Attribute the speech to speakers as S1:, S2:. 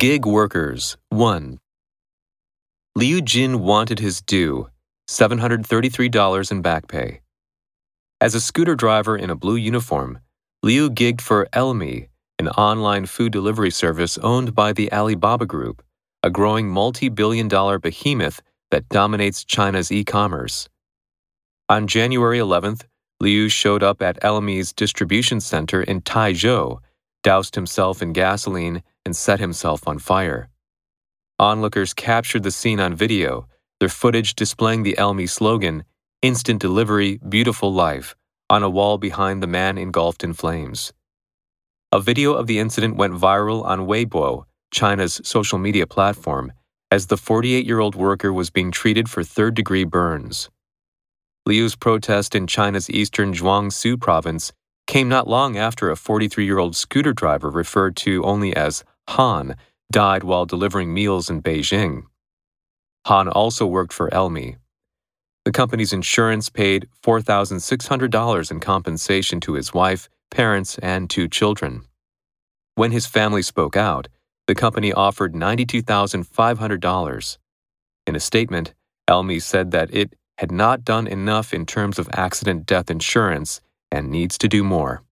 S1: Gig Workers 1. Liu Jin wanted his due $733 in back pay. As a scooter driver in a blue uniform, Liu gigged for Ele.me, an online food delivery service owned by the Alibaba Group, a growing multi billion dollar behemoth that dominates China's e commerce. On January 11th, Liu showed up at Ele.me's distribution center in Taizhou, doused himself in gasoline, and set himself on fire. Onlookers captured the scene on video, their footage displaying the Ele.me slogan, Instant Delivery, Beautiful Life, on a wall behind the man engulfed in flames. A video of the incident went viral on Weibo, China's social media platform, as the 48 year old worker was being treated for third degree burns. Liu's protest in China's eastern Jiangsu province came not long after a 43 year old scooter driver referred to only as Han died while delivering meals in Beijing. Han also worked for Ele.me. The company's insurance paid $4,600 in compensation to his wife, parents, and two children. When his family spoke out, the company offered $92,500. In a statement, Ele.me said that it had not done enough in terms of accident death insurance and needs to do more.